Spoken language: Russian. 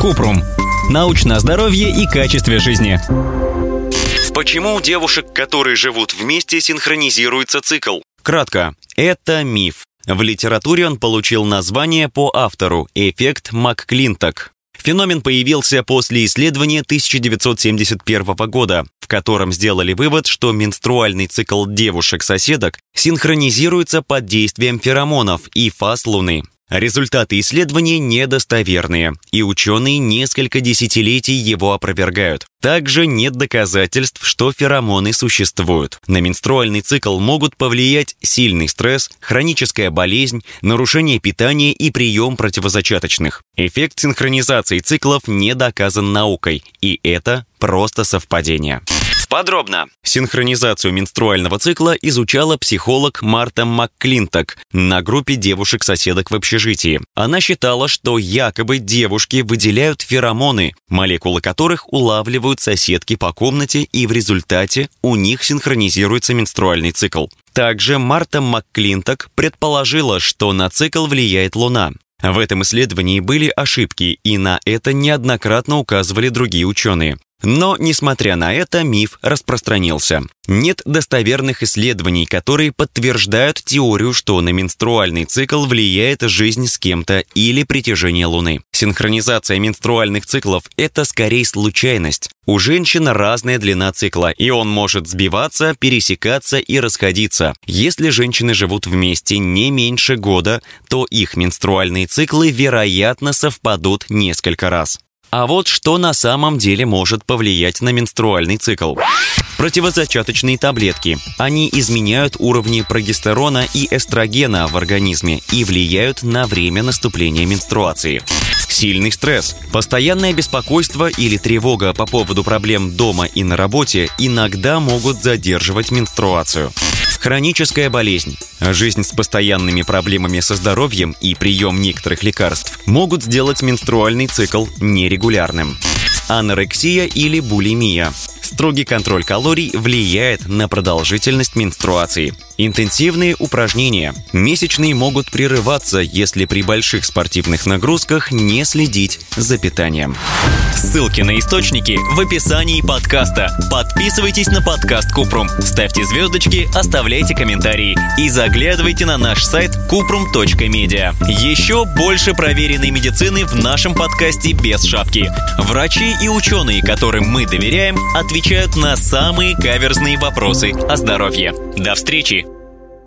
Купрум. Научное здоровье и качестве жизни. Почему у девушек, которые живут вместе, синхронизируется цикл? Кратко, это миф. В литературе он получил название по автору «Эффект МакКлинток». Феномен появился после исследования 1971 года, в котором сделали вывод, что менструальный цикл девушек-соседок синхронизируется под действием феромонов и фаз Луны. Результаты исследования недостоверные, и ученые несколько десятилетий его опровергают. Также нет доказательств, что феромоны существуют. На менструальный цикл могут повлиять сильный стресс, хроническая болезнь, нарушение питания и прием противозачаточных. Эффект синхронизации циклов не доказан наукой, и это просто совпадение. Подробно. Синхронизацию менструального цикла изучала психолог Марта МакКлинток на группе девушек-соседок в общежитии. Она считала, что якобы девушки выделяют феромоны, молекулы которых улавливают соседки по комнате, и в результате у них синхронизируется менструальный цикл. Также Марта МакКлинток предположила, что на цикл влияет Луна. В этом исследовании были ошибки, и на это неоднократно указывали другие ученые. Но, несмотря на это, миф распространился. Нет достоверных исследований, которые подтверждают теорию, что на менструальный цикл влияет жизнь с кем-то или притяжение Луны. Синхронизация менструальных циклов – это скорее случайность. У женщин разная длина цикла, и он может сбиваться, пересекаться и расходиться. Если женщины живут вместе не меньше года, то их менструальные циклы, вероятно, совпадут несколько раз. А вот что на самом деле может повлиять на менструальный цикл. Противозачаточные таблетки. Они изменяют уровни прогестерона и эстрогена в организме и влияют на время наступления менструации. Сильный стресс. Постоянное беспокойство или тревога по поводу проблем дома и на работе иногда могут задерживать менструацию. Хроническая болезнь. Жизнь с постоянными проблемами со здоровьем и прием некоторых лекарств могут сделать менструальный цикл нерегулярным. Анорексия или булимия. Строгий контроль калорий влияет на продолжительность менструации. Интенсивные упражнения. Месячные могут прерываться, если при больших спортивных нагрузках не следить за питанием. Ссылки на источники в описании подкаста. Подписывайтесь на подкаст Купрум, ставьте звездочки, оставляйте комментарии и заглядывайте на наш сайт kuprum.media. Еще больше проверенной медицины в нашем подкасте без шапки. Врачи и ученые, которым мы доверяем, отвечают на самые каверзные вопросы о здоровье. До встречи!